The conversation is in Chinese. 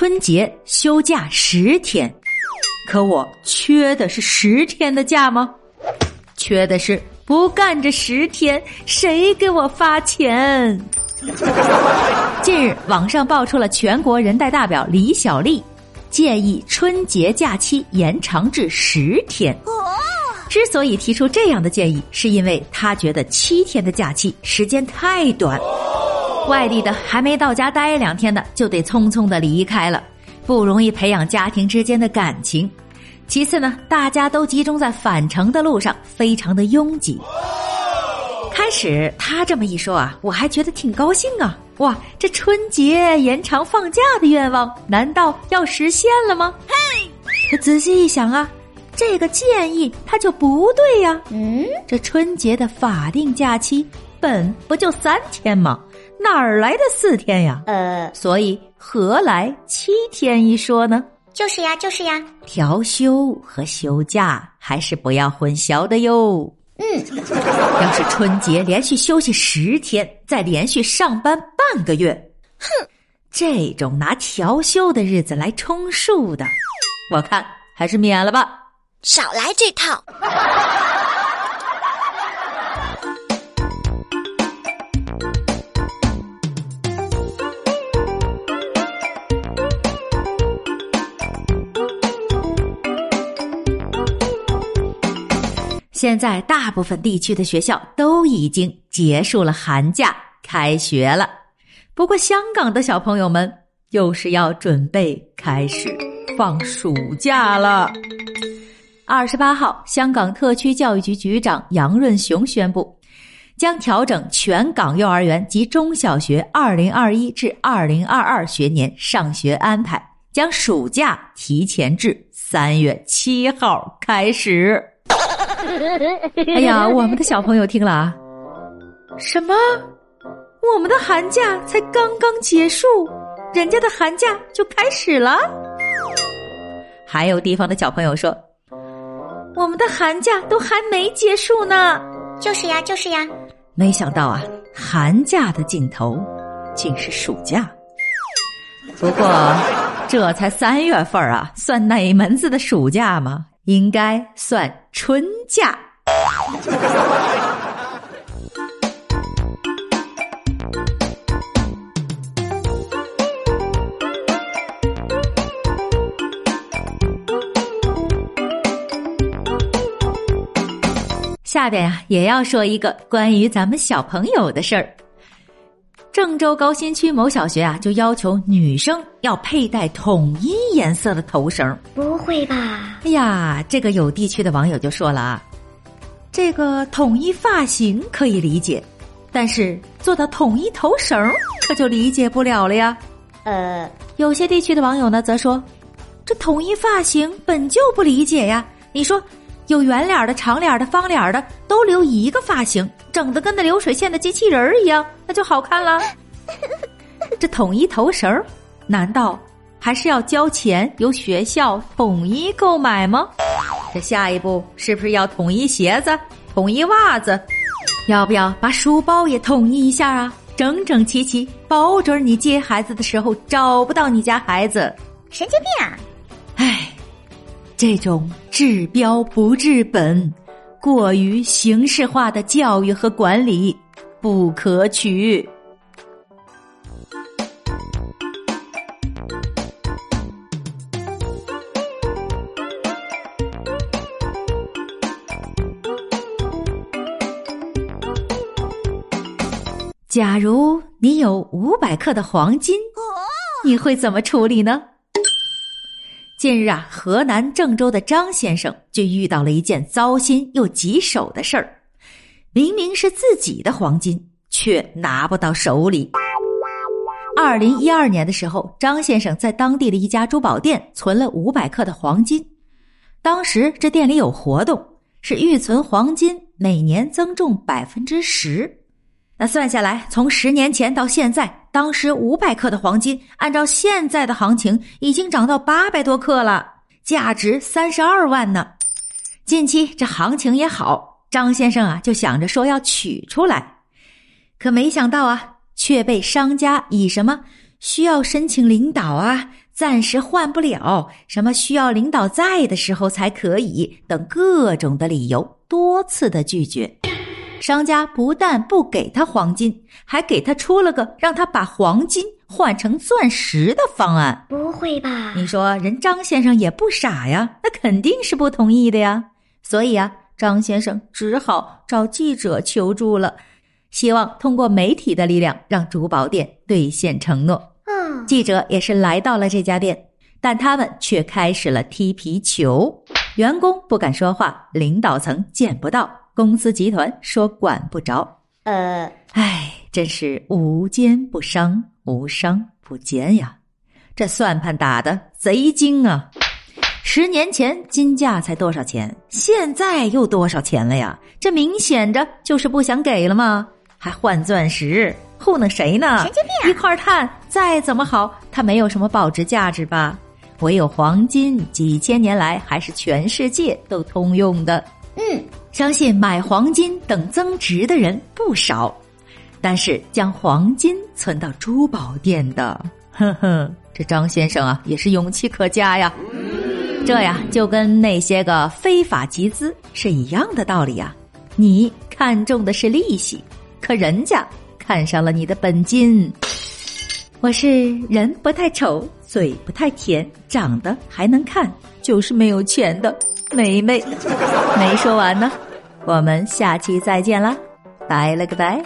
春节休假十天，可我缺的是十天的假吗？缺的是不干这十天，谁给我发钱？近日，网上爆出了全国人大代表李小丽建议春节假期延长至十天。之所以提出这样的建议，是因为她觉得七天的假期时间太短。外地的还没到家待两天的，就得匆匆的离开了，不容易培养家庭之间的感情。其次呢，大家都集中在返程的路上，非常的拥挤。开始他这么一说啊，我还觉得挺高兴啊！哇，这春节延长放假的愿望，难道要实现了吗？嘿，可仔细一想啊，这个建议他就不对呀、嗯，这春节的法定假期本不就三天吗？哪儿来的四天呀？呃，所以何来七天一说呢？就是呀，就是呀，调休和休假还是不要混淆的哟。嗯，要是春节连续休息十天，再连续上班半个月，哼，这种拿调休的日子来充数的，我看还是免了吧。少来这套。现在大部分地区的学校都已经结束了寒假，开学了。不过，香港的小朋友们又是要准备开始放暑假了。二十八号，香港特区教育局局长杨润雄宣布，将调整全港幼儿园及中小学二零二一至二零二二学年上学安排，将暑假提前至三月七号开始。哎呀，我们的小朋友听了啊，什么？我们的寒假才刚刚结束，人家的寒假就开始了？还有地方的小朋友说，我们的寒假都还没结束呢。就是呀，就是呀，没想到啊，寒假的尽头竟是暑假。不过这才三月份啊，算哪门子的暑假嘛？应该算春下。下边呀、也要说一个关于咱们小朋友的事儿。郑州高新区某小学啊，就要求女生要佩戴统一颜色的头绳。不会吧？哎呀，这个有地区的网友就说了啊，这个统一发型可以理解，但是做到统一头绳儿可就理解不了了呀。呃，有些地区的网友呢，则说，这统一发型本就不理解呀。你说，有圆脸的、长脸的、方脸的，都留一个发型，整得跟那流水线的机器人儿一样，那就好看了。这统一头绳儿，难道还是要交钱由学校统一购买吗？这下一步是不是要统一鞋子、统一袜子？要不要把书包也统一一下啊？整整齐齐，保准你接孩子的时候找不到你家孩子。神经病啊！这种治标不治本、过于形式化的教育和管理不可取。假如你有五百克的黄金，你会怎么处理呢？近日啊，河南郑州的张先生就遇到了一件糟心又棘手的事儿。明明是自己的黄金，却拿不到手里。二零一二年的时候，张先生在当地的一家珠宝店存了五百克的黄金。当时这店里有活动，是预存黄金每年增重百分之十。那算下来，从十年前到现在，当时五百克的黄金，按照现在的行情，已经涨到八百多克了，价值三十二万呢。近期这行情也好，张先生啊就想着说要取出来，可没想到啊，却被商家以什么需要申请领导啊、暂时换不了、什么需要领导在的时候才可以等各种的理由多次的拒绝。商家不但不给他黄金，还给他出了个让他把黄金换成钻石的方案。不会吧？你说人张先生也不傻呀，那肯定是不同意的呀。所以啊，张先生只好找记者求助了，希望通过媒体的力量让珠宝店兑现承诺。嗯，记者也是来到了这家店，但他们却开始了踢皮球。员工不敢说话，领导层见不到。公司集团说管不着，呃，唉，真是无奸不商，无商不奸呀！这算盘打的贼精啊！十年前金价才多少钱，现在又多少钱了呀？这明显着就是不想给了吗？还换钻石，糊弄谁呢？神经病一块碳再怎么好，它没有什么保值价值吧？唯有黄金，几千年来还是全世界都通用的。嗯，相信买黄金等增值的人不少，但是将黄金存到珠宝店的，呵呵，这张先生啊也是勇气可嘉呀。这呀就跟那些个非法集资是一样的道理呀。你看中的是利息，可人家看上了你的本金。我是人不太丑，嘴不太甜，长得还能看，就是没有钱的。梅梅，没说完呢，我们下期再见啦，拜了个拜。